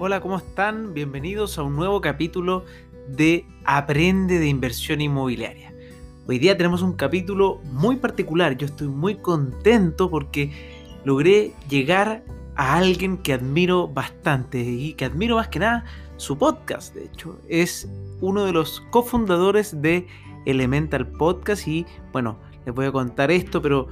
Hola, ¿cómo están? Bienvenidos a un nuevo capítulo de Aprende de Inversión Inmobiliaria. Hoy día tenemos un capítulo muy particular. Yo estoy muy contento porque logré llegar a alguien que admiro bastante y que admiro más que nada su podcast. De hecho, es uno de los cofundadores de Elemental Podcast y bueno, les voy a contar esto, pero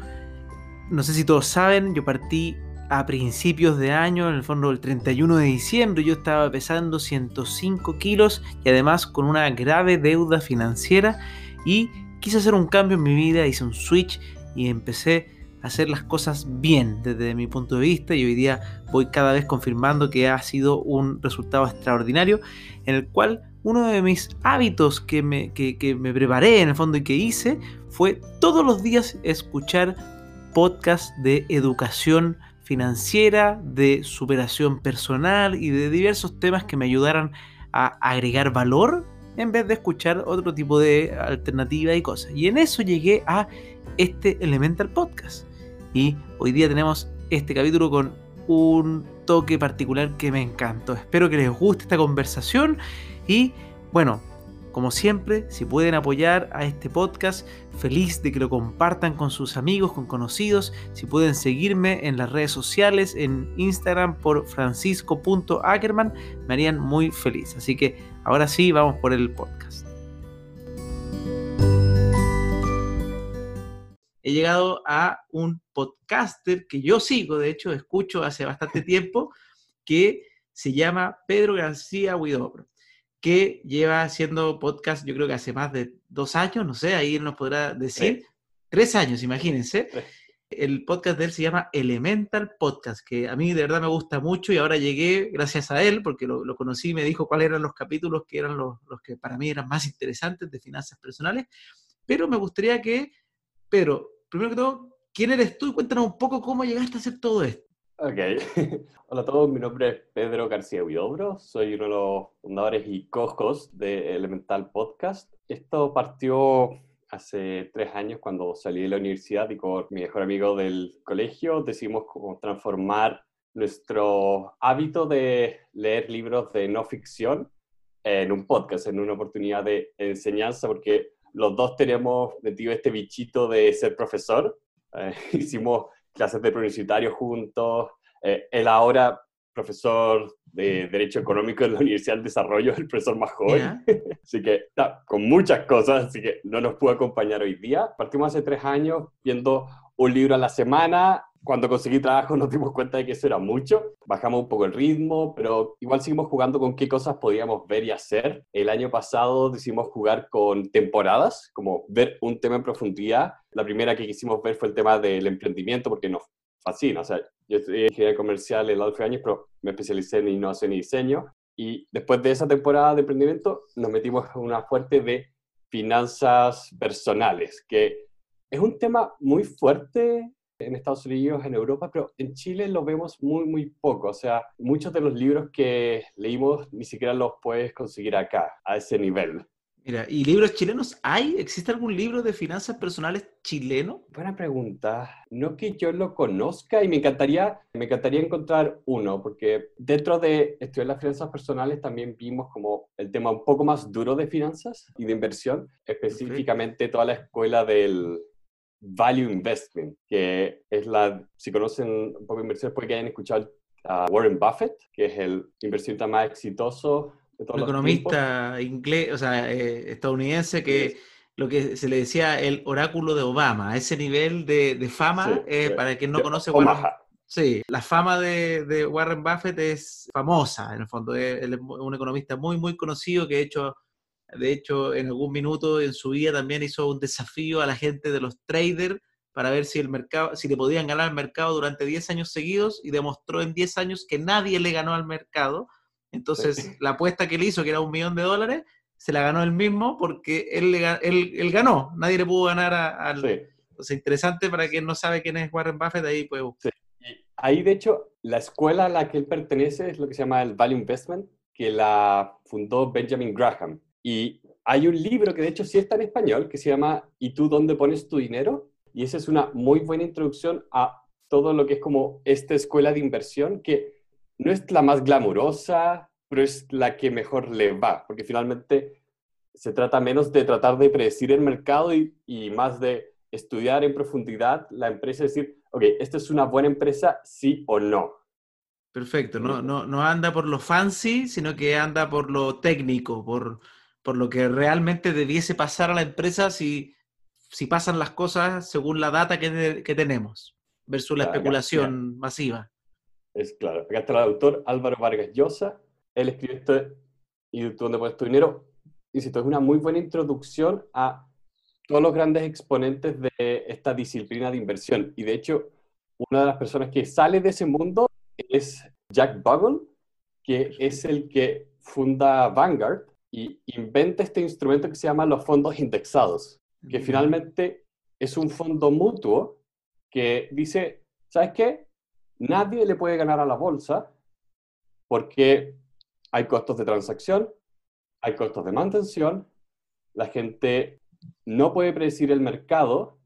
no sé si todos saben, yo partí a principios de año, en el fondo el 31 de diciembre, yo estaba pesando 105 kilos y además con una grave deuda financiera y quise hacer un cambio en mi vida, hice un switch y empecé a hacer las cosas bien desde mi punto de vista y hoy día voy cada vez confirmando que ha sido un resultado extraordinario en el cual uno de mis hábitos que me, que, me preparé en el fondo y que hice fue todos los días escuchar podcasts de educación financiera, de superación personal y de diversos temas que me ayudaran a agregar valor en vez de escuchar otro tipo de alternativa y cosas. Y en eso llegué a este Elemental Podcast. Y hoy día tenemos este capítulo con un toque particular que me encantó. Espero que les guste esta conversación y bueno, como siempre, si pueden apoyar a este podcast, feliz de que lo compartan con sus amigos, con conocidos. Si pueden seguirme en las redes sociales, en Instagram por francisco.ackerman, me harían muy feliz. Así que ahora sí, vamos por el podcast. He llegado a un podcaster que yo sigo, de hecho, escucho hace bastante tiempo, que se llama Pedro García Huidobro que lleva haciendo podcast, yo creo que hace más de dos años, no sé, ahí él nos podrá decir. Tres años, imagínense. El podcast de él se llama Elemental Podcast, que a mí de verdad me gusta mucho y ahora llegué gracias a él, porque lo, conocí y me dijo cuáles eran los capítulos que eran los, los, que para mí eran más interesantes de finanzas personales. Pero me gustaría que, Pedro, primero que todo, ¿quién eres tú? Cuéntanos un poco cómo llegaste a hacer todo esto. Ok. Hola a todos, mi nombre es Pedro García Huidobro, soy uno de los fundadores y cojos de Elemental Podcast. Esto partió hace tres años cuando salí de la universidad y con mi mejor amigo del colegio decidimos transformar nuestro hábito de leer libros de no ficción en un podcast, en una oportunidad de enseñanza, porque los dos tenemos metido este bichito de ser profesor. Eh, hicimos clases de universitario juntos. Eh, él ahora, profesor de Derecho Económico en la Universidad del Desarrollo, es el profesor más joven. así que está con muchas cosas, así que no nos pudo acompañar hoy día. Partimos hace tres años viendo un libro a la semana. Cuando conseguí trabajo nos dimos cuenta de que eso era mucho. Bajamos un poco el ritmo, pero igual seguimos jugando con qué cosas podíamos ver y hacer. El año pasado decidimos jugar con temporadas, como ver un tema en profundidad. La primera que quisimos ver fue el tema del emprendimiento, porque nos fascina. O sea, yo estudié ingeniería comercial en los 12 años, pero me especialicé en innovación y diseño. Y después de esa temporada de emprendimiento, nos metimos en una fuerte de finanzas personales, que es un tema muy fuerte en Estados Unidos, en Europa, pero en Chile lo vemos muy, muy poco. O sea, muchos de los libros que leímos ni siquiera los puedes conseguir acá, a ese nivel. Mira, ¿y libros chilenos hay? ¿Existe algún libro de finanzas personales chileno? Buena pregunta. No que yo lo conozca y me encantaría, me encantaría encontrar uno, porque dentro de estudiar las finanzas personales también vimos como el tema un poco más duro de finanzas y de inversión, específicamente toda la escuela del Value Investment, que es la, si conocen un poco de inversión, puede que hayan escuchado a Warren Buffett, que es el inversionista más exitoso un economista inglés, o sea, eh, estadounidense que lo que se le decía el oráculo de Obama, ese nivel de, fama, eh, para quien no conoce Warren, sí, la fama de, Warren Buffett es famosa, en el fondo, es, un economista muy, muy conocido que de hecho, de hecho, en algún minuto en su vida también hizo un desafío a la gente de los traders para ver si el mercado, si le podían ganar al mercado durante 10 años seguidos y demostró en 10 años que nadie le ganó al mercado entonces, la apuesta que él hizo, que era un millón de dólares, se la ganó él mismo porque él, él, ganó. Nadie le pudo ganar al... Sí. Entonces, interesante para quien no sabe quién es Warren Buffett, ahí puede buscar. Ahí, de hecho, la escuela a la que él pertenece es lo que se llama el Value Investment, que la fundó Benjamin Graham. Y hay un libro que de hecho sí está en español, que se llama ¿Y tú dónde pones tu dinero? Y esa es una muy buena introducción a todo lo que es como esta escuela de inversión que no es la más glamurosa, pero es la que mejor le va, porque finalmente se trata menos de tratar de predecir el mercado y, y más de estudiar en profundidad la empresa y decir, ok, esta es una buena empresa, sí o no. Perfecto, no, no, no anda por lo fancy, sino que anda por lo técnico, por, por lo que realmente debiese pasar a la empresa si, si pasan las cosas según la data que, que tenemos, versus la especulación masiva. Es claro. Acá está el autor Álvaro Vargas Llosa. Él escribió esto y tú dónde pones tu dinero. Insisto, es una muy buena introducción a todos los grandes exponentes de esta disciplina de inversión. Y de hecho, una de las personas que sale de ese mundo es Jack Bogle, que es el que funda Vanguard y inventa este instrumento que se llama los fondos indexados, que finalmente es un fondo mutuo que dice, ¿sabes qué? Nadie le puede ganar a la bolsa porque hay costos de transacción, hay costos de mantención, la gente no puede predecir el mercado,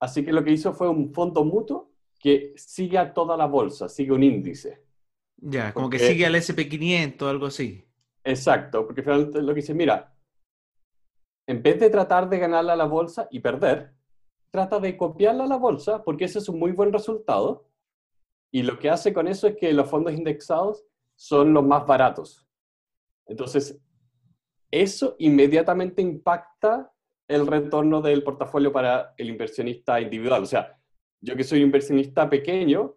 así que lo que hizo fue un fondo mutuo que sigue a toda la bolsa, sigue un índice. Ya, como que sigue al SP500, algo así. Exacto, porque finalmente lo que dice, mira, en vez de tratar de ganarle a la bolsa y perder, trata de copiarla a la bolsa, porque ese es un muy buen resultado. Y lo que hace con eso es que los fondos indexados son los más baratos. Entonces, eso inmediatamente impacta el retorno del portafolio para el inversionista individual. O sea, yo que soy un inversionista pequeño,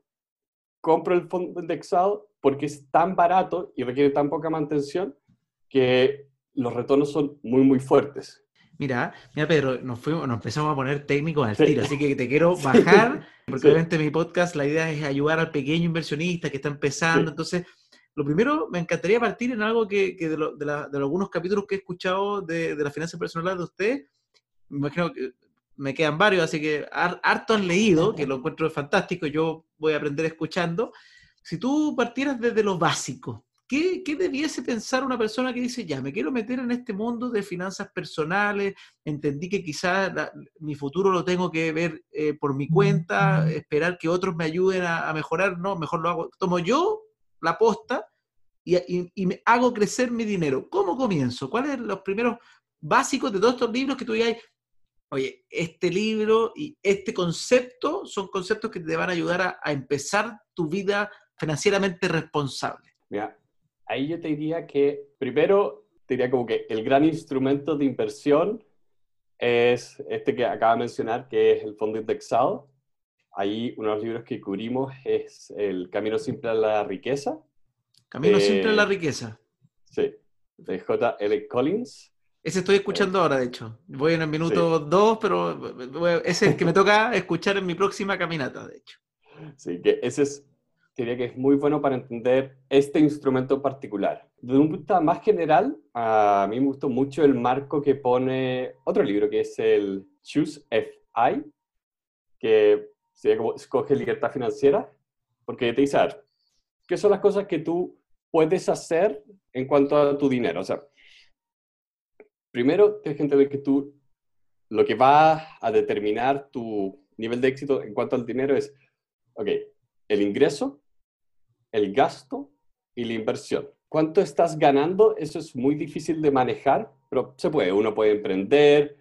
compro el fondo indexado porque es tan barato y requiere tan poca mantención que los retornos son muy, muy fuertes. Mira, mira Pedro, nos, fuimos, nos empezamos a poner técnicos al tiro, así que te quiero bajar, porque obviamente mi podcast la idea es ayudar al pequeño inversionista que está empezando, entonces lo primero, me encantaría partir en algo que, que de, de, de, algunos capítulos que he escuchado de, de la finanza personal de usted, me imagino que me quedan varios, así que harto han leído, que lo encuentro fantástico, yo voy a aprender escuchando. Si tú partieras desde lo básico, ¿qué, ¿qué, debiese pensar una persona que dice, ya, me quiero meter en este mundo de finanzas personales, entendí que quizás mi futuro lo tengo que ver eh, por mi cuenta, esperar que otros me ayuden a, a, mejorar, no, mejor lo hago, tomo yo la posta y, y, y me hago crecer mi dinero. ¿Cómo comienzo? ¿Cuáles son los primeros básicos de todos estos libros que tú digas, oye, este libro y este concepto son conceptos que te van a ayudar a, a empezar tu vida financieramente responsable? Mira, ahí yo te diría que primero, te diría como que el gran instrumento de inversión es este que acaba de mencionar, que es el fondo indexado. Ahí uno de los libros que cubrimos es El Camino Simple a la Riqueza. Camino Simple a la Riqueza. Sí, de J. L. Collins. Ese estoy escuchando ahora, de hecho. Voy en el minuto 2, sí. pero ese es el que me toca escuchar en mi próxima caminata, de hecho. Sí, que ese es, diría que es muy bueno para entender este instrumento particular. Desde un punto más general, a mí me gustó mucho el marco que pone otro libro, que es el Choose FI, que sería como Escoge Libertad Financiera, porque te dice, ¿qué son las cosas que tú puedes hacer en cuanto a tu dinero? O sea, primero tienes que entender que tú, lo que va a determinar tu nivel de éxito en cuanto al dinero es, ok, el ingreso, el gasto y la inversión. ¿Cuánto estás ganando? Eso es muy difícil de manejar, pero se puede. Uno puede emprender,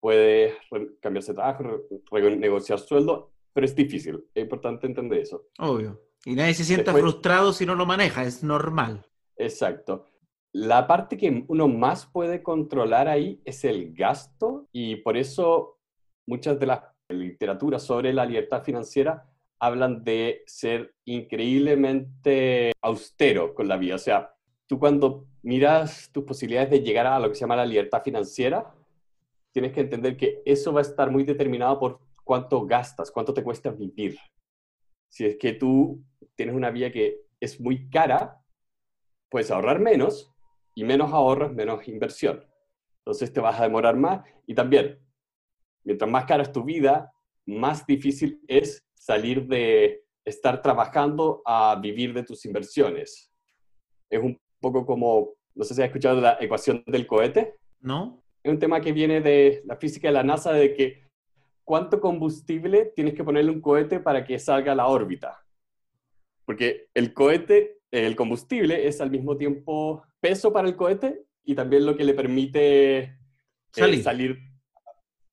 puede cambiarse de trabajo, renegociar sueldo, pero es difícil. Es importante entender eso. Obvio. Y nadie se sienta Después, frustrado si no lo maneja, es normal. Exacto. La parte que uno más puede controlar ahí es el gasto y por eso muchas de las literaturas sobre la libertad financiera hablan de ser increíblemente austero con la vida. O sea, tú cuando miras tus posibilidades de llegar a lo que se llama la libertad financiera, tienes que entender que eso va a estar muy determinado por cuánto gastas, cuánto te cuesta vivir. Si es que tú tienes una vida que es muy cara, puedes ahorrar menos, y menos ahorros, menos inversión. Entonces te vas a demorar más y también, mientras más cara es tu vida, más difícil es salir de estar trabajando a vivir de tus inversiones. Es un poco como, no sé si has escuchado la ecuación del cohete. No. Es un tema que viene de la física de la NASA, de que cuánto combustible tienes que ponerle un cohete para que salga a la órbita. Porque el cohete el combustible es al mismo tiempo peso para el cohete y también lo que le permite eh, Salir. salir.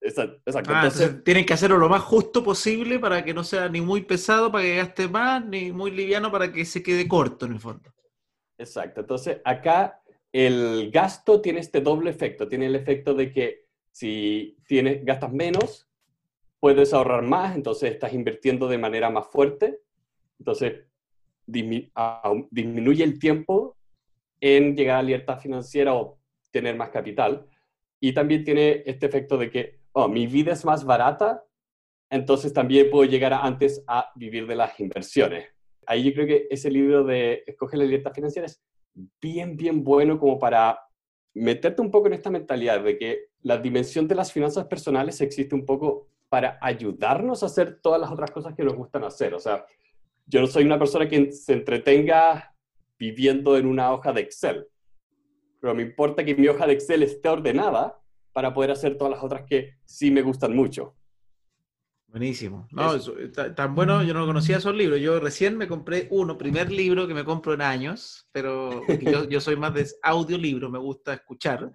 Exacto. exacto. Ah, Entonces, entonces tienen que hacerlo lo más justo posible para que no sea ni muy pesado para que gaste más, ni muy liviano para que se quede corto en el fondo. Exacto. Entonces, acá el gasto tiene este doble efecto. Tiene el efecto de que si tienes, gastas menos, puedes ahorrar más, entonces estás invirtiendo de manera más fuerte. Entonces, dismi- disminuye el tiempo en llegar a la libertad financiera o tener más capital. Y también tiene este efecto de que, oh, mi vida es más barata, entonces también puedo llegar a- antes a vivir de las inversiones. Ahí yo creo que ese libro de Escoge la libertad financiera es bien, bien bueno como para meterte un poco en esta mentalidad de que la dimensión de las finanzas personales existe un poco para ayudarnos a hacer todas las otras cosas que nos gustan hacer. O sea, yo no soy una persona que se entretenga viviendo en una hoja de Excel, pero me importa que mi hoja de Excel esté ordenada para poder hacer todas las otras que sí me gustan mucho. Buenísimo. No, Eso. eso, ta- tan bueno, yo no conocía esos libros. Yo recién me compré uno, primer libro que me compro en años, pero yo, yo soy más de audiolibro, me gusta escuchar.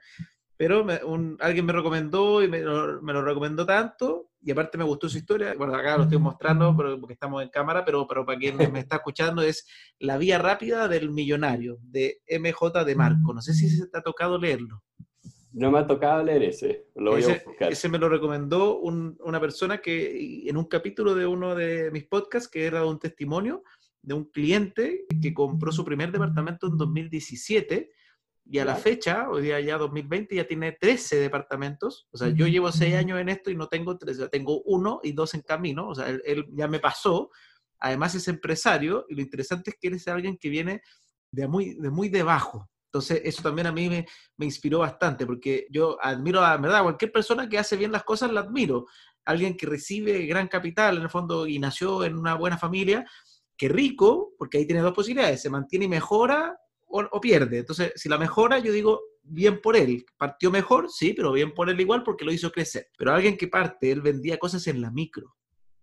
Pero me- un- alguien me recomendó y me lo, me lo recomendó tanto, y aparte me gustó su historia. Bueno, acá lo estoy mostrando pero, porque estamos en cámara, pero, pero para quien me está escuchando es La Vía Rápida del Millonario, de MJ de Marco. No sé si se te ha tocado leerlo. No me ha tocado leer ese, lo voy ese, a buscar. ese me lo recomendó un- una persona que en un capítulo de uno de mis podcasts, que era un testimonio de un cliente que compró su primer departamento en 2017 y a la fecha, hoy día ya 2020, ya tiene 13 departamentos. O sea, yo llevo 6 años en esto y no tengo 13, tengo uno y dos en camino. O sea, él, él ya me pasó. Además es empresario y lo interesante es que él es alguien que viene de muy, de muy debajo. Entonces, eso también a mí me, me inspiró bastante, porque yo admiro a, verdad, cualquier persona que hace bien las cosas, la admiro. Alguien que recibe gran capital, en el fondo, y nació en una buena familia, que rico, porque ahí tiene dos posibilidades, se mantiene y mejora o, o pierde. Entonces, si la mejora, yo digo, bien por él. Partió mejor, sí, pero bien por él igual porque lo hizo crecer. Pero alguien que parte, él vendía cosas en la micro,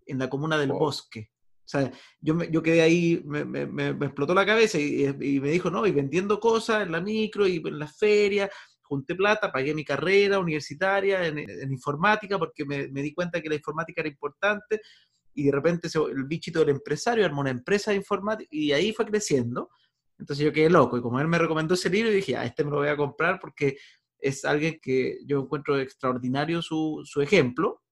en la comuna del Wow. bosque. O sea, yo, me- yo quedé ahí, me, me- me- explotó la cabeza y, y me dijo, no, y vendiendo cosas en la micro y en la feria, junté plata, pagué mi carrera universitaria en, en informática porque me, me di cuenta que la informática era importante y de repente se- el bichito del empresario armó una empresa de informática y ahí fue creciendo. Entonces yo quedé loco y como él me recomendó ese libro, dije, a este me lo voy a comprar porque es alguien que yo encuentro extraordinario su, su ejemplo.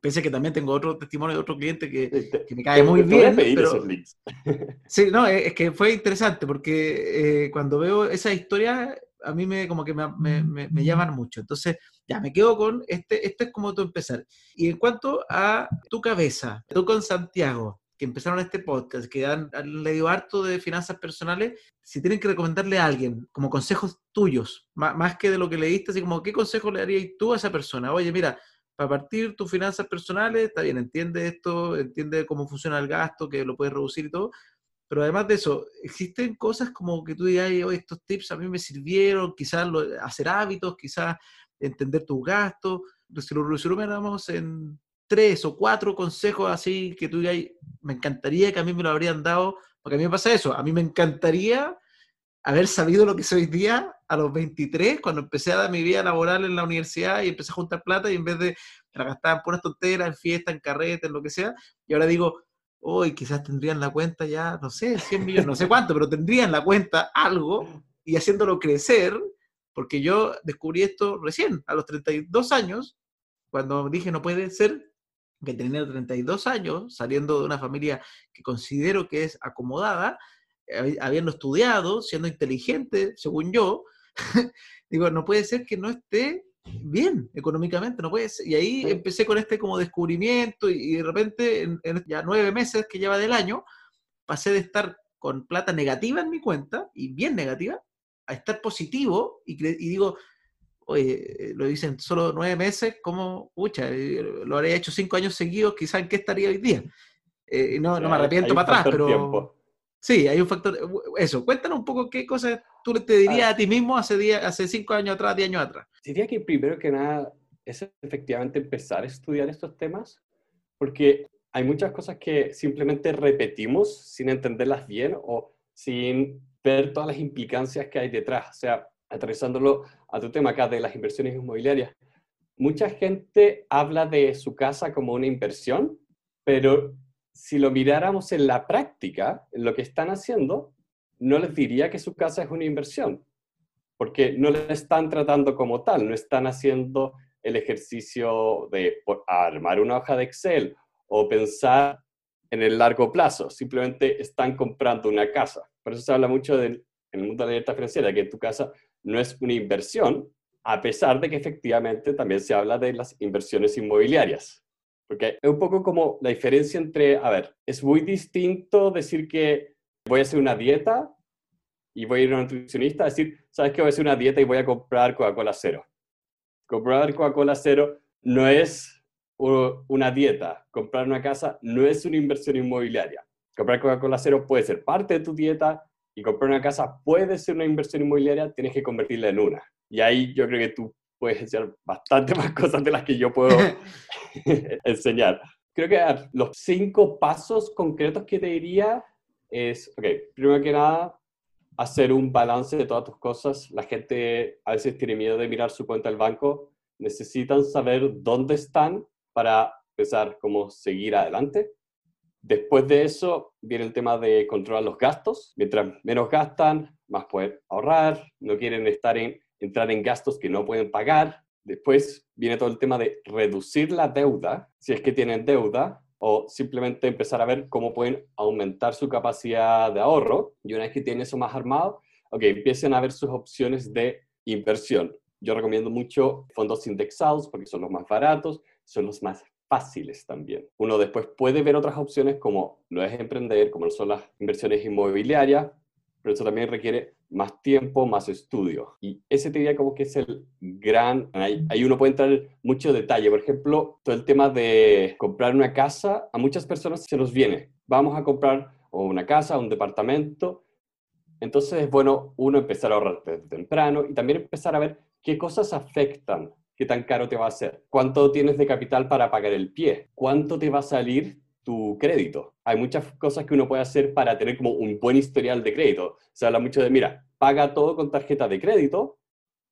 Pensé que también tengo otro testimonio de otro cliente que, Eh, que me cae muy a bien, pero-. Sí, no, es que fue interesante porque eh, cuando veo esa historia a mí me como que me, me- me- me llaman mucho. Entonces, ya me quedo con este, este es como tú empezar. Y en cuanto a tu cabeza, tú con Santiago, que empezaron este podcast, que han, han leído harto de finanzas personales, si tienen que recomendarle a alguien como consejos tuyos, má- más, que de lo que leíste, así como, ¿qué consejo le darías tú a esa persona? Oye, mira, para partir tus finanzas personales, está bien, entiende esto, entiende cómo funciona el gasto, que lo puedes reducir y todo, pero además de eso, existen cosas como que tú digas, "Oye, estos tips a mí me sirvieron, quizás hacer hábitos, quizás entender tus gastos. Si lo resumiéramos en tres o cuatro consejos así que tú digas, me encantaría que a mí me lo habrían dado, porque a mí me pasa eso, a mí me encantaría haber sabido lo que soy hoy día a los 23, cuando empecé a dar mi vida laboral en la universidad y empecé a juntar plata y en vez de la gastaba en puras tonteras, en fiestas, en carretes, en lo que sea, y ahora digo, hoy quizás tendrían la cuenta ya, no sé, 100 millones, no sé cuánto, pero tendrían la cuenta algo y haciéndolo crecer, porque yo descubrí esto recién, a los 32 años, cuando dije no puede ser que tenía 32 años, saliendo de una familia que considero que es acomodada, habiendo estudiado, siendo inteligente, según yo, digo, no puede ser que no esté bien económicamente, no puede ser. Y ahí Sí. empecé con este como descubrimiento y, y de repente, en, en ya nueve meses que lleva del año, pasé de estar con plata negativa en mi cuenta, y bien negativa, a estar positivo y, y digo, oye, eh, lo dicen solo nueve meses, ¿cómo, pucha, eh, lo habría hecho cinco años seguidos, quizás en qué estaría hoy día? Eh, no, no me arrepiento para atrás, pero... tiempo. Sí, hay un factor. Eso, cuéntanos un poco qué cosas tú te dirías a ti mismo hace, día, hace cinco años atrás, diez años atrás. Diría que primero que nada es efectivamente empezar a estudiar estos temas, porque hay muchas cosas que simplemente repetimos sin entenderlas bien o sin ver todas las implicancias que hay detrás. O sea, aterrizándolo a tu tema acá de las inversiones inmobiliarias, mucha gente habla de su casa como una inversión, pero si lo miráramos en la práctica, en lo que están haciendo, no les diría que su casa es una inversión, porque no la están tratando como tal, no están haciendo el ejercicio de armar una hoja de Excel o pensar en el largo plazo, simplemente están comprando una casa. Por eso se habla mucho del, en el mundo de la libertad financiera, que tu casa no es una inversión, a pesar de que efectivamente también se habla de las inversiones inmobiliarias. Porque es un poco como la diferencia entre, a ver, es muy distinto decir que voy a hacer una dieta y voy a ir a un nutricionista decir, ¿sabes qué? Voy a hacer una dieta y voy a comprar Coca-Cola cero. Comprar Coca-Cola cero no es una dieta. Comprar una casa no es una inversión inmobiliaria. Comprar Coca-Cola cero puede ser parte de tu dieta y comprar una casa puede ser una inversión inmobiliaria, tienes que convertirla en una. Y ahí yo creo que tú puedes enseñar bastante más cosas de las que yo puedo enseñar. Creo que los cinco pasos concretos que te diría es, ok, primero que nada, hacer un balance de todas tus cosas. La gente a veces tiene miedo de mirar su cuenta del banco. Necesitan saber dónde están para empezar cómo seguir adelante. Después de eso viene el tema de controlar los gastos. Mientras menos gastan, más pueden ahorrar. No quieren estar en, entrar en gastos que no pueden pagar. Después viene todo el tema de reducir la deuda, si es que tienen deuda, o simplemente empezar a ver cómo pueden aumentar su capacidad de ahorro. Y una vez que tienen eso más armado, ok, empiecen a ver sus opciones de inversión. Yo recomiendo mucho fondos indexados porque son los más baratos, son los más fáciles también. Uno después puede ver otras opciones como lo es emprender, como son las inversiones inmobiliarias, pero eso también requiere más tiempo, más estudio. Y ese te diría como que es el gran... Ahí, ahí, uno puede entrar en mucho detalle. Por ejemplo, todo el tema de comprar una casa, a muchas personas se nos viene. Vamos a comprar una casa, un departamento. Entonces es bueno uno empezar a ahorrar desde temprano y también empezar a ver qué cosas afectan qué tan caro te va a ser, cuánto tienes de capital para pagar el pie, cuánto te va a salir tu crédito. Hay muchas cosas que uno puede hacer para tener como un buen historial de crédito. Se habla mucho de, mira, paga todo con tarjeta de crédito,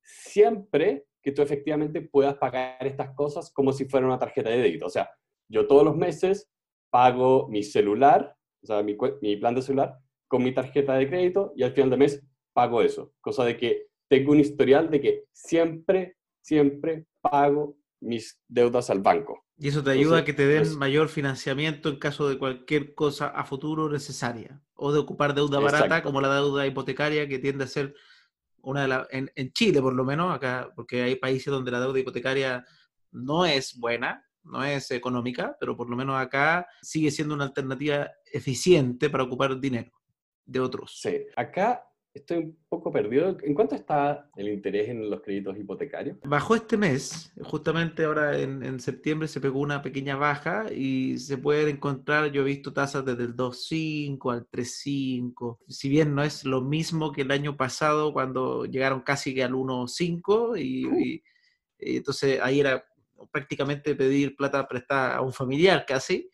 siempre que tú efectivamente puedas pagar estas cosas como si fuera una tarjeta de débito. O sea, yo todos los meses pago mi celular, o sea, mi, mi plan de celular, con mi tarjeta de crédito y al final de mes pago eso. Cosa de que tengo un historial de que siempre siempre pago mis deudas al banco. Y eso te ayuda a que te den mayor financiamiento en caso de cualquier cosa a futuro necesaria. O de ocupar deuda barata, como la deuda hipotecaria, que tiende a ser una de las. En, en, Chile, por lo menos, acá, porque hay países donde la deuda hipotecaria no es buena, no es económica, pero por lo menos acá sigue siendo una alternativa eficiente para ocupar dinero de otros. Sí, acá estoy un poco perdido. ¿En cuánto está el interés en los créditos hipotecarios? Bajó este mes, justamente ahora en, septiembre se pegó una pequeña baja y se pueden encontrar, yo he visto tasas desde el 2.5 al 3.5, si bien no es lo mismo que el año pasado cuando llegaron casi que al 1.5 y, uh. y, y entonces ahí era prácticamente pedir plata prestada a un familiar casi,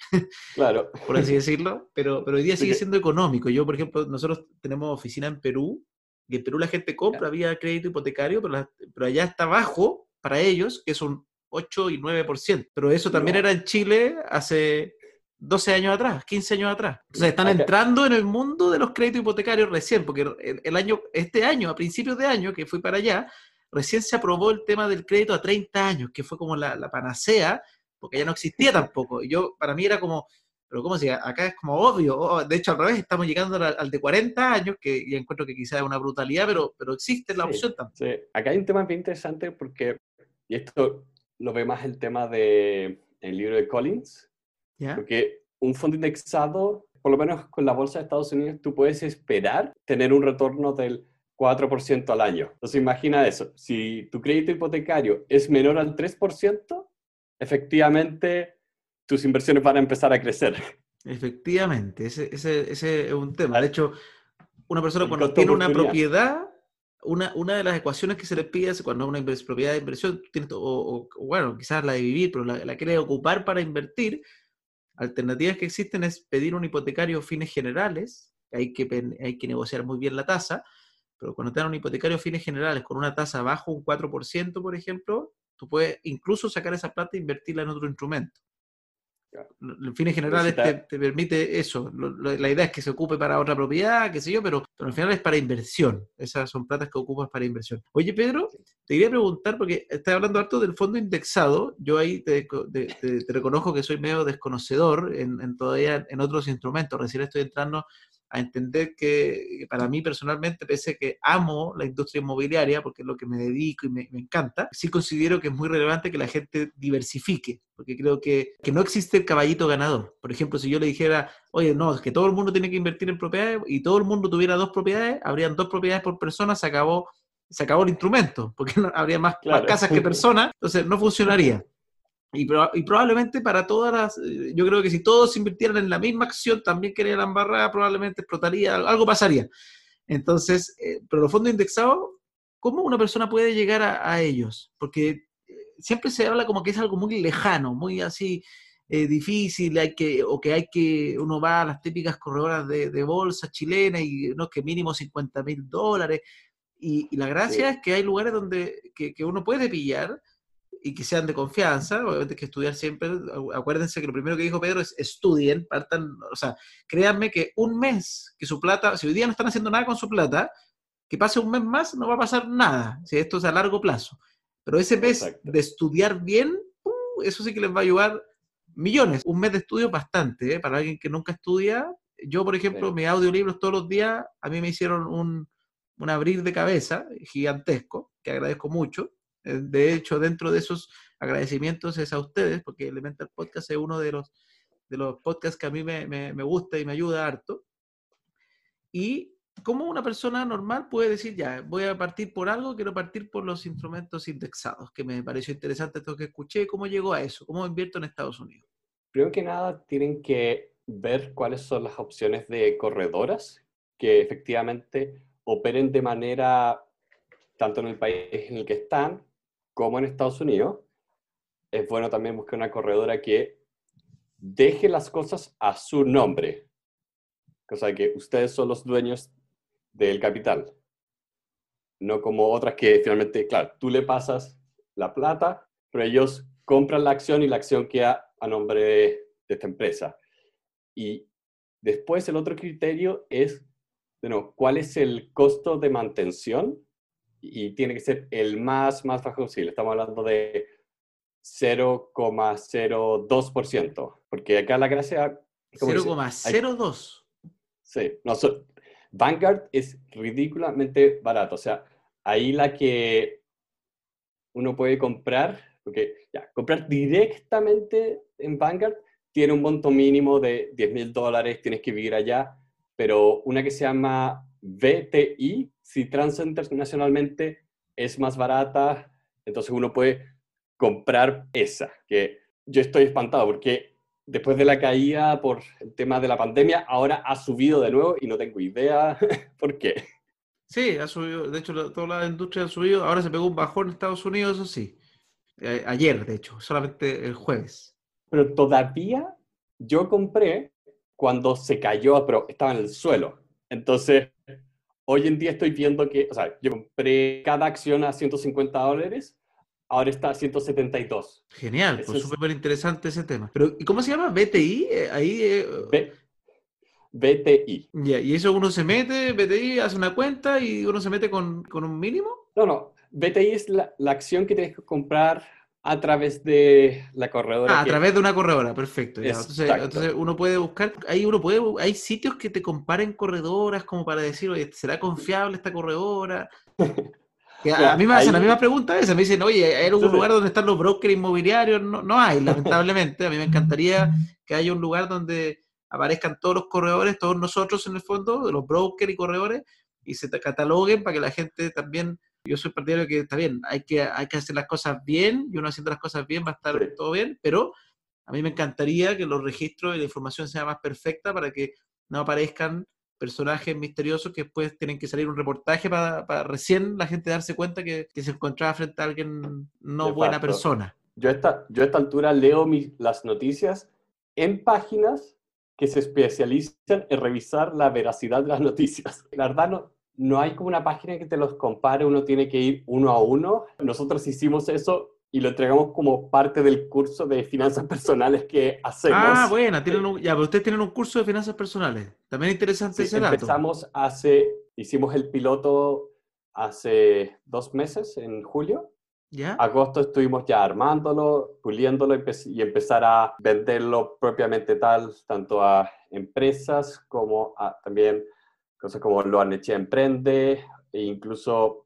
claro. por así decirlo, pero, pero hoy día sigue siendo económico. Yo, por ejemplo, nosotros tenemos oficina en Perú, y en Perú la gente compra vía crédito hipotecario, pero, pero allá está bajo para ellos, que es un 8 y 9%. Pero eso también era en Chile hace 12 años atrás, 15 años atrás. Entonces están entrando en el mundo de los créditos hipotecarios recién, porque el año, este año, a principios de año, que fui para allá, recién se aprobó el tema del crédito a 30 años, que fue como la, panacea, porque ya no existía tampoco. Y yo, para mí era como, pero ¿cómo se Acá es como obvio. Oh, de hecho, al revés, estamos llegando al, de 40 años, que ya encuentro que quizás es una brutalidad, pero, pero existe la opción también. Sí. Acá hay un tema bien interesante porque, y esto lo ve más el tema del el libro de Collins, porque un fondo indexado, por lo menos con la bolsa de Estados Unidos, tú puedes esperar tener un retorno del 4% al año. Entonces imagina eso, si tu crédito hipotecario es menor al 3%, efectivamente tus inversiones van a empezar a crecer. Efectivamente, ese, ese, ese es un tema. De hecho, una persona cuando tiene una propiedad, una, una de las ecuaciones que se le pide es cuando una propiedad de inversión, o, bueno, quizás la de vivir, pero la, la quiere ocupar para invertir, alternativas que existen es pedir un hipotecario fines generales, hay que, hay que negociar muy bien la tasa, pero cuando te dan un hipotecario a fines generales con una tasa bajo un 4%, por ejemplo, tú puedes incluso sacar esa plata e invertirla en otro instrumento. En fines generales te, te, permite eso. la idea es que se ocupe para otra propiedad, qué sé yo, pero, al final es para inversión. Esas son platas que ocupas para inversión. Oye, Pedro, te quería preguntar, porque estás hablando harto del fondo indexado. Yo ahí te, reconozco que soy medio desconocedor en, en, todavía en otros instrumentos. Recién estoy entrando a entender que, para mí personalmente, pese a que amo la industria inmobiliaria, porque es lo que me dedico y me, encanta, sí considero que es muy relevante que la gente diversifique, porque creo que, que, no existe el caballito ganador. Por ejemplo, si yo le dijera, oye, no, es que todo el mundo tiene que invertir en propiedades y todo el mundo tuviera dos propiedades, habrían dos propiedades por persona, se acabó, se acabó el instrumento, porque habría más, más casas que personas, entonces no funcionaría. Y, probablemente para todas las, eh, yo creo que si todos invirtieran en la misma acción, también quería la embarrada, probablemente explotaría, algo pasaría. Entonces, eh, pero los fondos indexados, ¿cómo una persona puede llegar a, ellos? Porque eh, siempre se habla como que es algo muy lejano, muy así difícil, hay que, o que hay que, uno va a las típicas corredoras de, de bolsa chilena y no que mínimo 50 mil dólares. Y, la gracia es que hay lugares donde que, que uno puede pillar y que sean de confianza, obviamente hay que estudiar siempre, acuérdense que lo primero que dijo Pedro es estudien, partan, o sea, créanme que un mes que su plata, si hoy día no están haciendo nada con su plata, que pase un mes más no va a pasar nada, si esto es a largo plazo. Pero ese mes de estudiar bien, uh, eso sí que les va a ayudar millones. Un mes de estudio bastante, ¿eh? para alguien que nunca estudia. Yo, por ejemplo, mis audiolibros todos los días, a mí me hicieron un, un abrir de cabeza gigantesco, que agradezco mucho. Eh, de hecho, dentro de esos agradecimientos es a ustedes, porque Elemental Podcast es uno de los, de los podcasts que a mí me, me, gusta y me ayuda harto. Y ¿cómo una persona normal puede decir, ya, voy a partir por algo, quiero partir por los instrumentos indexados, que me pareció interesante esto que escuché, ¿cómo llegó a eso? ¿Cómo invierto en Estados Unidos? Primero que nada, tienen que ver cuáles son las opciones de corredoras que efectivamente operen de manera, tanto en el país en el que están, como en Estados Unidos, es bueno también buscar una corredora que deje las cosas a su nombre. Cosa de que ustedes son los dueños del capital. No como otras que finalmente, claro, tú le pasas la plata, pero ellos compran la acción y la acción queda a nombre de, esta empresa. Y después el otro criterio es, bueno, ¿cuál es el costo de mantención y tiene que ser el más, más bajo posible. Estamos hablando de 0,02%, porque acá la gracia... 0,02. Sí, no, Vanguard es ridículamente barato, o sea, ahí la que uno puede comprar, porque ya, comprar directamente en Vanguard tiene un monto mínimo de 10 mil dólares, tienes que vivir allá, pero una que se llama VTI, si transa internacionalmente es más barata, entonces uno puede comprar esa, que yo estoy espantado porque después de la caída por el tema de la pandemia, ahora ha subido de nuevo y no tengo idea por qué. Sí, ha subido, de hecho toda la industria ha subido, ahora se pegó un bajón en Estados Unidos, eso sí, ayer de hecho, solamente el jueves. Pero todavía yo compré cuando se cayó, pero estaba en el suelo. Entonces, hoy en día estoy viendo que, o sea, yo compré cada acción a 150 dólares, ahora está a 172. Genial, pues súper interesante ese tema. Pero, ¿y cómo se llama? ¿BTI? Eh, ahí... Eh, BTI. ¿Y eso uno se mete, BTI hace una cuenta y uno se mete con, con un mínimo? No, no. BTI es la, la acción que tienes que comprar a través de la corredora. Ah, a través de una corredora, perfecto. Entonces, uno puede buscar, ahí uno puede, hay sitios que te comparen corredoras como para decir, oye, ¿será confiable esta corredora? a mí me hacen la misma pregunta esa, me dicen, oye, ¿hay algún lugar donde están los brokers inmobiliarios? No, no hay, lamentablemente. A mí me encantaría que haya un lugar donde aparezcan todos los corredores, todos nosotros en el fondo, los brokers y corredores, y se cataloguen para que la gente también yo soy partidario que está bien, hay que, hay que hacer las cosas bien y uno haciendo las cosas bien va a estar todo bien, pero a mí me encantaría que los registros y la información sea más perfecta para que no aparezcan personajes misteriosos que después tienen que salir un reportaje para, recién la gente darse cuenta que, se encontraba frente a alguien no buena persona. Yo a esta, yo a esta altura leo mis, las noticias en páginas que se especializan en revisar la veracidad de las noticias. La verdad, no, no hay como una página que te los compare, uno tiene que ir uno a uno. Nosotros hicimos eso y lo entregamos como parte del curso de finanzas personales que hacemos. Ah, bueno, tienen un, ya, pero ustedes tienen un curso de finanzas personales. También interesante ese dato. Empezamos hace, hicimos el piloto hace dos meses, en julio. ¿Ya? Agosto estuvimos ya armándolo, puliéndolo y empezar a venderlo propiamente tal, tanto a empresas como a también cosas como lo han hecho Emprende e incluso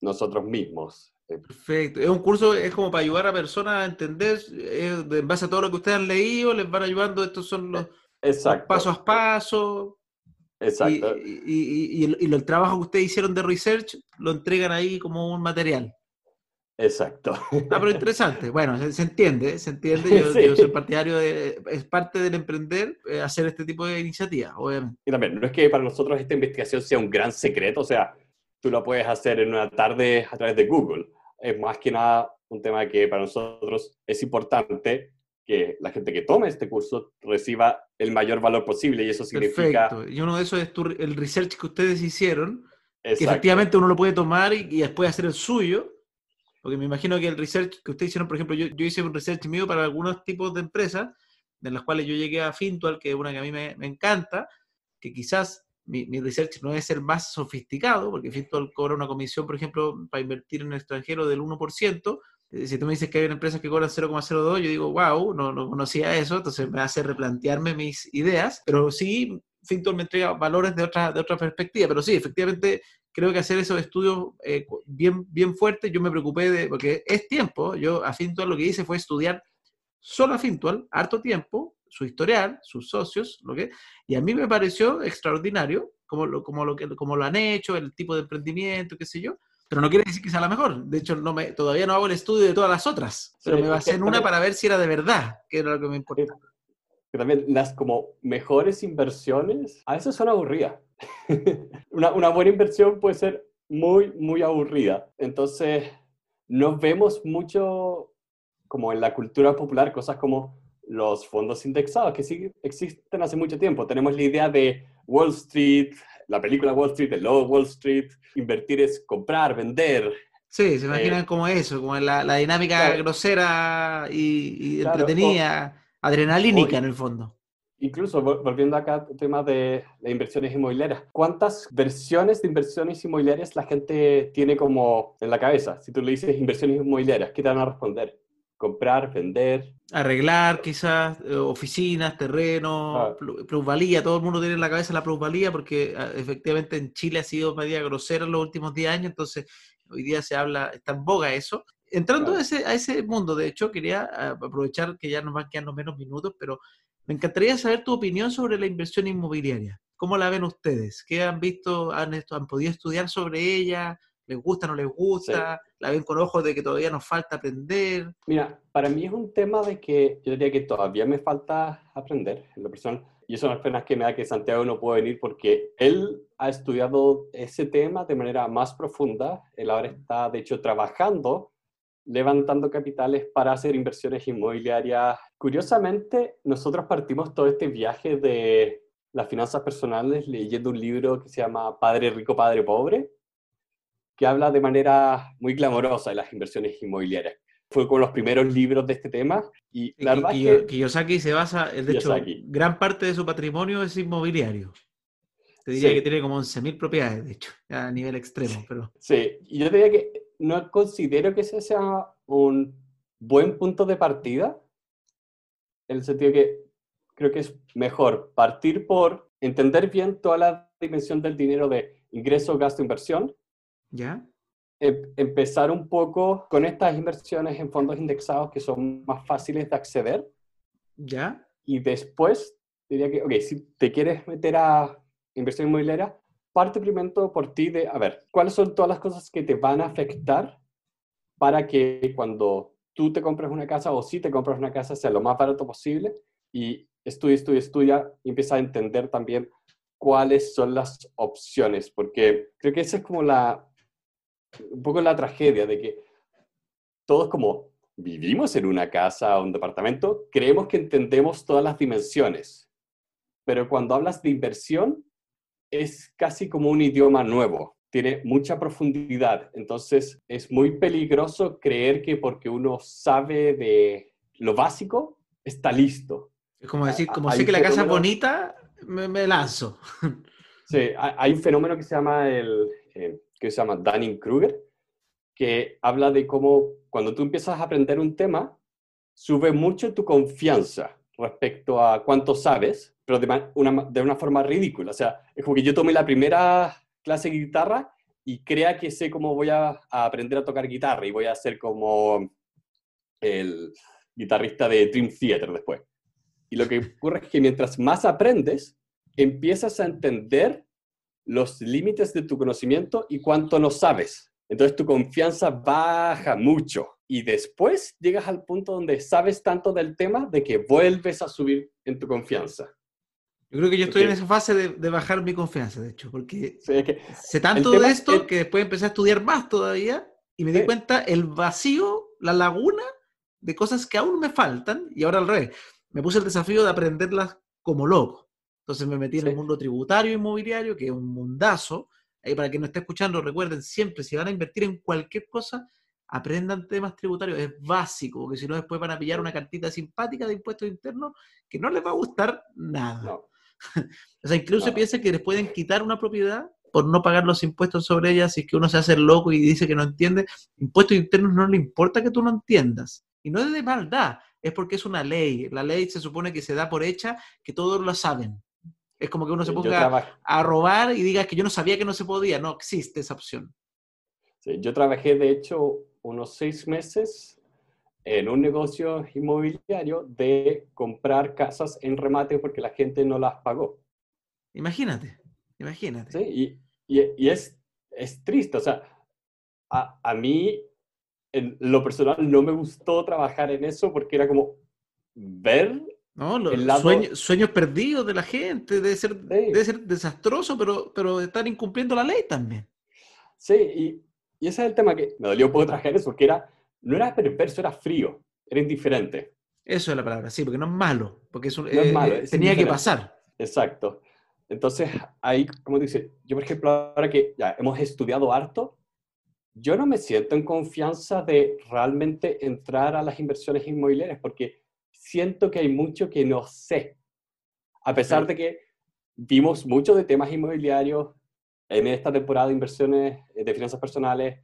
nosotros mismos. Perfecto. Es un curso, es como para ayudar a personas a entender, en base a todo lo que ustedes han leído, les van ayudando, estos son los, pasos a paso. Exacto. Y, y, el trabajo que ustedes hicieron de research lo entregan ahí como un material. Exacto. Ah, pero interesante. Bueno, se, entiende, se entiende. Yo, soy partidario de, es parte del emprender eh, hacer este tipo de iniciativas, obviamente. Y también, no es que para nosotros esta investigación sea un gran secreto, o sea, tú lo puedes hacer en una tarde a través de Google. Es más que nada un tema que para nosotros es importante que la gente que tome este curso reciba el mayor valor posible y eso significa... Perfecto. Y uno de esos es el research que ustedes hicieron, que efectivamente uno lo puede tomar y, y después hacer el suyo porque me imagino que el research que ustedes hicieron, por ejemplo, yo, yo hice un research mío para algunos tipos de empresas, en las cuales yo llegué a Fintual, que es una que a mí me, me encanta, que quizás mi, mi, research no es el más sofisticado, porque Fintual cobra una comisión, por ejemplo, para invertir en el extranjero del 1%. Eh, si tú me dices que hay una empresa que cobra 0,02, yo digo, wow, no, no conocía eso, entonces me hace replantearme mis ideas, pero sí, Fintual me entrega valores de otra, de otra perspectiva, pero sí, efectivamente creo que hacer esos estudios eh, bien, bien fuertes, yo me preocupé de, porque es tiempo, yo a Fintual lo que hice fue estudiar solo a Fintual, harto tiempo, su historial, sus socios, lo que, y a mí me pareció extraordinario como lo, como lo, que, como lo han hecho, el tipo de emprendimiento, qué sé yo, pero no quiere decir que sea la mejor. De hecho, no me, todavía no hago el estudio de todas las otras, pero me basé en una para ver si era de verdad, que era lo que me importaba. Que también las como mejores inversiones a veces son aburridas. una, una buena inversión puede ser muy, muy aburrida. Entonces, no vemos mucho como en la cultura popular cosas como los fondos indexados, que sí existen hace mucho tiempo. Tenemos la idea de Wall Street, la película Wall Street, el logo Wall Street, invertir es comprar, vender. Sí, se imaginan eh, como eso, como la, la dinámica grosera y, entretenida, adrenalínica en el fondo. Incluso volviendo acá al tema de, las inversiones inmobiliarias, ¿cuántas versiones de inversiones inmobiliarias la gente tiene como en la cabeza? Si tú le dices inversiones inmobiliarias, ¿qué te van a responder? Comprar, vender. Arreglar quizás eh, oficinas, terreno, ah. plusvalía. Todo el mundo tiene en la cabeza la plusvalía porque ah, efectivamente en Chile ha sido medida grosera en los últimos 10 años, entonces hoy día se habla, está en boga eso. Entrando a, ese, a ese mundo, de hecho, quería ah, aprovechar que ya nos van quedando menos minutos, pero me encantaría saber tu opinión sobre la inversión inmobiliaria. ¿Cómo la ven ustedes? ¿Qué han visto? ¿Han, han podido estudiar sobre ella? ¿Les gusta, no les gusta? ¿La ven con ojos de que todavía nos falta aprender? Mira, para mí es un tema de que yo diría que todavía me falta aprender en la persona. Y eso es una pena que me da que Santiago no puede venir porque él ha estudiado ese tema de manera más profunda. Él ahora está, de hecho, trabajando levantando capitales para hacer inversiones inmobiliarias. Curiosamente, nosotros partimos todo este viaje de las finanzas personales leyendo un libro que se llama Padre Rico, Padre Pobre, que habla de manera muy glamorosa de las inversiones inmobiliarias. Fue como los primeros libros de este tema y la verdad que... Kiyosaki se basa, de hecho, gran parte de su patrimonio es inmobiliario. Te diría que tiene como 11.000 propiedades, de hecho, a nivel extremo. Pero... Sí, y yo diría que no considero que ese sea un buen punto de partida, en el sentido que creo que es mejor partir por entender bien toda la dimensión del dinero de ingreso, gasto, inversión. ¿Ya? Em, empezar un poco con estas inversiones en fondos indexados que son más fáciles de acceder. ¿Ya? Y después diría que, ok, si te quieres meter a inversión inmobiliaria, parte primero por ti de, a ver, ¿cuáles son todas las cosas que te van a afectar para que cuando tú te compres una casa o si te compras una casa sea lo más barato posible y estudia, estudia, estudia empieza a entender también cuáles son las opciones, porque creo que esa es como la, un poco la tragedia de que todos como vivimos en una casa o un departamento, creemos que entendemos todas las dimensiones pero cuando hablas de inversión es casi como un idioma nuevo, tiene mucha profundidad, entonces es muy peligroso creer que porque uno sabe de lo básico, está listo. Es como decir, como sé que la casa es bonita, me, lanzo. Sí, hay un fenómeno que se llama el eh, que se llama Dunning-Kruger, que habla de cómo cuando tú empiezas a aprender un tema, sube mucho tu confianza respecto a cuánto sabes, pero de una, de una forma ridícula. O sea, es como que yo tomé la primera clase de guitarra y crea que sé cómo voy a, a aprender a tocar guitarra y voy a ser como el guitarrista de Dream Theater después. Y lo que ocurre es que mientras más aprendes, empiezas a entender los límites de tu conocimiento y cuánto no sabes. Entonces tu confianza baja mucho y después llegas al punto donde sabes tanto del tema de que vuelves a subir en tu confianza. Yo creo que yo estoy en esa fase de, bajar mi confianza, de hecho, porque sé tanto de esto que después empecé a estudiar más todavía y me di cuenta el vacío, la laguna de cosas que aún me faltan y ahora al revés. Me puse el desafío de aprenderlas como loco. Entonces me metí en el mundo tributario inmobiliario, que es un mundazo. Ahí para quien no esté escuchando, recuerden siempre, si van a invertir en cualquier cosa, aprendan temas tributarios. Es básico, porque si no después van a pillar una cartita simpática de impuestos internos que no les va a gustar nada. o sea, incluso piensa que les pueden quitar una propiedad por no pagar los impuestos sobre ella, si es que uno se hace loco y dice que no entiende. Impuestos internos no le importa que tú no entiendas. Y no es de maldad, es porque es una ley. La ley se supone que se da por hecha, que todos lo saben. Es como que uno se ponga a robar y diga que yo no sabía que no se podía. No existe esa opción. yo trabajé, de hecho, unos seis meses en un negocio inmobiliario de comprar casas en remate porque la gente no las pagó. Imagínate, imagínate. Sí, y, y, es, es triste. O sea, a, a mí, en lo personal, no me gustó trabajar en eso porque era como ver no, los sueños, perdidos de la gente, debe ser, ser desastroso, pero, pero están incumpliendo la ley también. Sí, y, y ese es el tema que me dolió un poco trabajar eso, porque era, no era perverso, era frío, era indiferente. Eso es la palabra, sí, porque no es malo, porque es, eh, malo, eh, tenía que pasar. Exacto. Entonces, ahí, como dice, yo por ejemplo, ahora que ya hemos estudiado harto, yo no me siento en confianza de realmente entrar a las inversiones inmobiliarias, porque siento que hay mucho que no sé. A pesar de que vimos mucho de temas inmobiliarios en esta temporada de inversiones eh, de finanzas personales,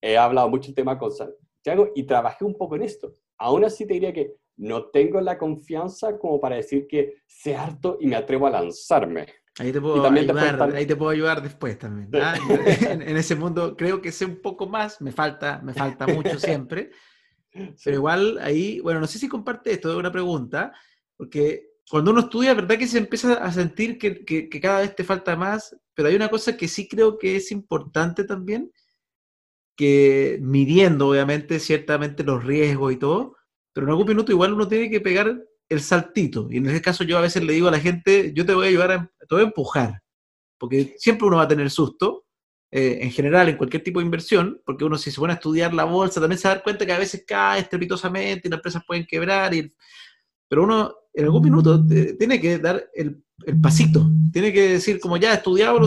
he hablado mucho del tema con Santiago y trabajé un poco en esto. Aún así te diría que no tengo la confianza como para decir que sé harto y me atrevo a lanzarme. Ahí te puedo, ayudar, ahí te puedo ayudar después también. ¿ah? En, en, ese mundo creo que sé un poco más, me falta, me falta mucho siempre, pero igual ahí, bueno, no sé si comparte esto, es una pregunta, porque cuando uno estudia, ¿verdad que se empieza a sentir que, cada vez te falta más? Pero hay una cosa que sí creo que es importante también, que midiendo obviamente ciertamente los riesgos y todo, pero en algún minuto igual uno tiene que pegar el saltito. Y en ese caso yo a veces le digo a la gente, yo te voy a ayudar, a, te voy a empujar, porque siempre uno va a tener susto, eh, en general en cualquier tipo de inversión, porque uno si se pone a estudiar la bolsa también se da cuenta que a veces cae estrepitosamente y las empresas pueden quebrar, y, pero uno en algún minuto tiene que dar el, el, pasito, tiene que decir como ya he estudiado,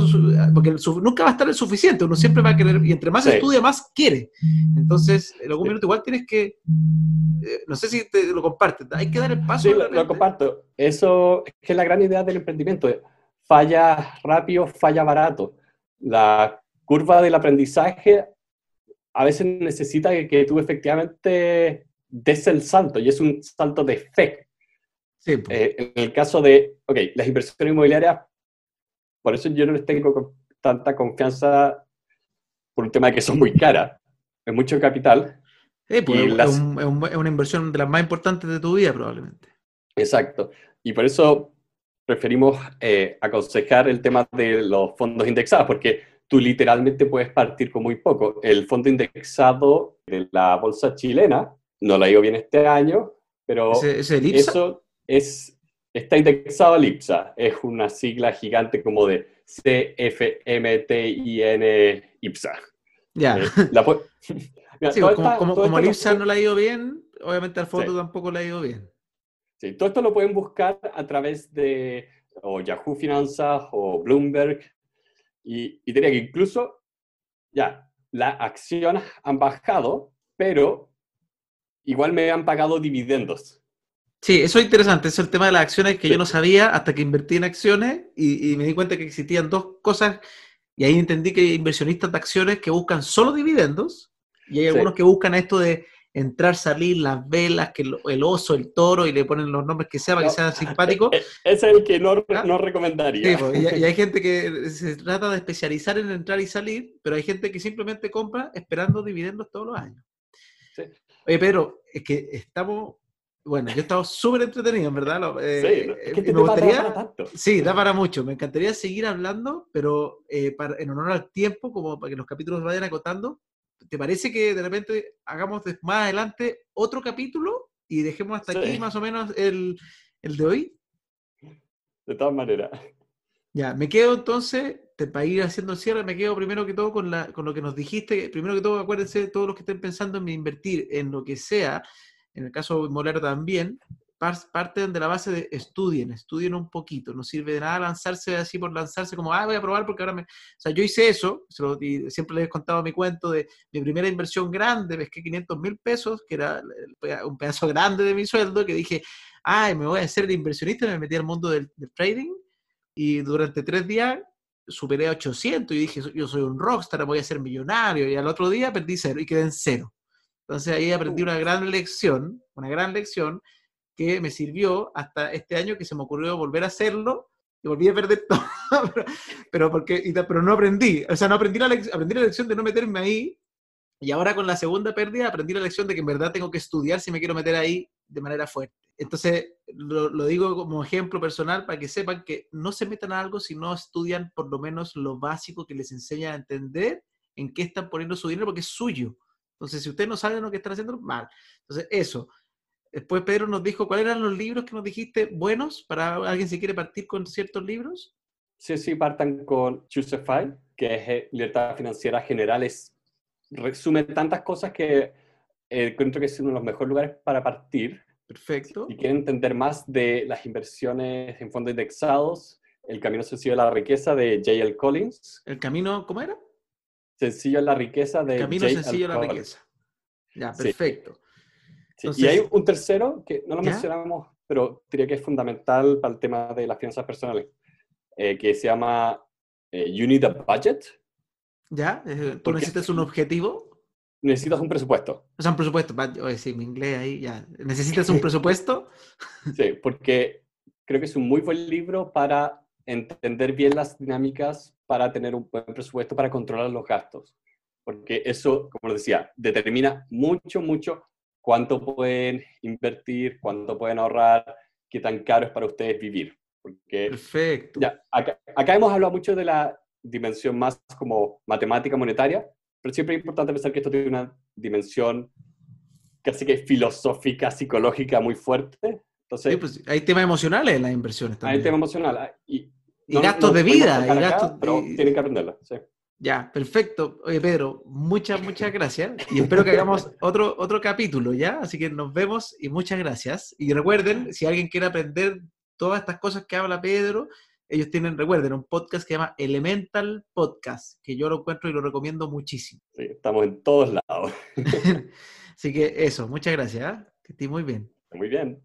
porque nunca va a estar el suficiente, uno siempre va a querer, y entre más estudia, más quiere. Entonces, en algún minuto igual tienes que, eh, no sé si te lo compartes, hay que dar el paso. Sí, lo, comparto. Eso es que es la gran idea del emprendimiento. Falla rápido, falla barato. La curva del aprendizaje a veces necesita que, tú efectivamente des el salto y es un salto de fe. Eh, en el caso de, ok, las inversiones inmobiliarias, por eso yo no les tengo tanta confianza por un tema de que son muy caras, es mucho capital. Pues, es, una inversión de las más importantes de tu vida probablemente. Exacto. Y por eso preferimos eh, aconsejar el tema de los fondos indexados, porque tú literalmente puedes partir con muy poco. El fondo indexado de la bolsa chilena, no lo ha ido bien este año, pero eso es, está indexado al IPSA. Es una sigla gigante como de CFMTIN IPSA. Ya. Eh, como, el IPSA no le ha ido bien, obviamente al fondo tampoco le ha ido bien. Sí, todo esto lo pueden buscar a través de o Yahoo Finanzas, o Bloomberg, y, y diría que incluso, ya, las acciones han bajado, pero igual me han pagado dividendos. Sí, eso es interesante. Eso es el tema de las acciones que yo no sabía hasta que invertí en acciones y, me di cuenta que existían dos cosas y ahí entendí que hay inversionistas de acciones que buscan solo dividendos y hay algunos que buscan esto de entrar, salir, las velas, que el, oso, el toro y le ponen los nombres que sea para que sea simpático. E, e, ese es el que no, ¿Ah? no recomendaría. Sí, y, y, hay gente que se trata de especializar en entrar y salir, pero hay gente que simplemente compra esperando dividendos todos los años. Sí. Oye, Pedro, es que estamos bueno, yo he estado súper entretenido, en verdad. Eh, sí, es que me gustaría, para tanto. Sí, da para mucho. Me encantaría seguir hablando, pero eh, en honor al tiempo, como para que los capítulos vayan acotando, ¿te parece que de repente hagamos más adelante otro capítulo y dejemos hasta aquí más o menos el, el, de hoy? De todas maneras. Ya, me quedo entonces, para ir haciendo el cierre, me quedo primero que todo con, la, con lo que nos dijiste. Primero que todo, acuérdense, todos los que estén pensando en invertir en lo que sea, en el caso de Moler también, parten de la base de estudien, estudien un poquito, no sirve de nada lanzarse así por lanzarse como, ah, voy a probar porque ahora me... O sea, yo hice eso, y siempre les he contado mi cuento de mi primera inversión grande, pesqué 500 mil pesos, que era un pedazo grande de mi sueldo, que dije, ay, me voy a hacer el inversionista, me metí al mundo del, trading, y durante tres días superé a 800 y dije, yo soy un rockstar, voy a ser millonario, y al otro día perdí cero y quedé en cero. Entonces ahí aprendí una gran lección, una gran lección que me sirvió hasta este año que se me ocurrió volver a hacerlo y volví a perder todo, pero, porque, pero no aprendí, o sea, no aprendí la, aprendí la lección de no meterme ahí y ahora con la segunda pérdida aprendí la lección de que en verdad tengo que estudiar si me quiero meter ahí de manera fuerte. Entonces, lo, lo, digo como ejemplo personal para que sepan que no se metan a algo si no estudian por lo menos lo básico que les enseña a entender en qué están poniendo su dinero porque es suyo. Entonces, si usted no sabe lo que están haciendo, mal. Entonces, eso. Después Pedro nos dijo, ¿cuáles eran los libros que nos dijiste buenos para alguien si quiere partir con ciertos libros? Sí, sí, partan con Choosify, que es eh, Libertad Financiera General. Es, resume tantas cosas que eh, encuentro que es uno de los mejores lugares para partir. Perfecto. Si quieren entender más de las inversiones en fondos indexados, El Camino Sencillo de la Riqueza de J.L. Collins. ¿El Camino, cómo era? Sencillo la riqueza de Camino sencillo a la riqueza. Ya, perfecto. y hay un tercero que no lo mencionamos, pero diría que es fundamental para el tema de las finanzas personales, eh, que se llama eh, You Need a Budget. ¿Ya? Eh, ¿Tú necesitas un objetivo? Necesitas un presupuesto. O sea, un presupuesto. Oye, sí, mi inglés ahí ya. ¿Necesitas un presupuesto? sí, porque creo que es un muy buen libro para entender bien las dinámicas para tener un buen presupuesto para controlar los gastos. Porque eso, como decía, determina mucho, mucho cuánto pueden invertir, cuánto pueden ahorrar, qué tan caro es para ustedes vivir. Porque, Perfecto. Ya, acá, acá hemos hablado mucho de la dimensión más como matemática monetaria, pero siempre es importante pensar que esto tiene una dimensión casi que filosófica, psicológica muy fuerte. Entonces, pues, hay temas emocionales en las inversiones también. Hay temas emocionales. Ah, y gastos de vida. Y gastos, pero tienen que aprenderlo, sí. Ya, perfecto. Oye, Pedro, muchas, muchas gracias. Y espero que hagamos otro, otro capítulo, ¿ya? Así que nos vemos y muchas gracias. Y recuerden, si alguien quiere aprender todas estas cosas que habla Pedro, ellos tienen, recuerden, un podcast que se llama Elemental Podcast, que yo lo encuentro y lo recomiendo muchísimo. Sí, estamos en todos lados. Así que eso, muchas gracias. ¿eh? Que estés muy bien. Muy bien.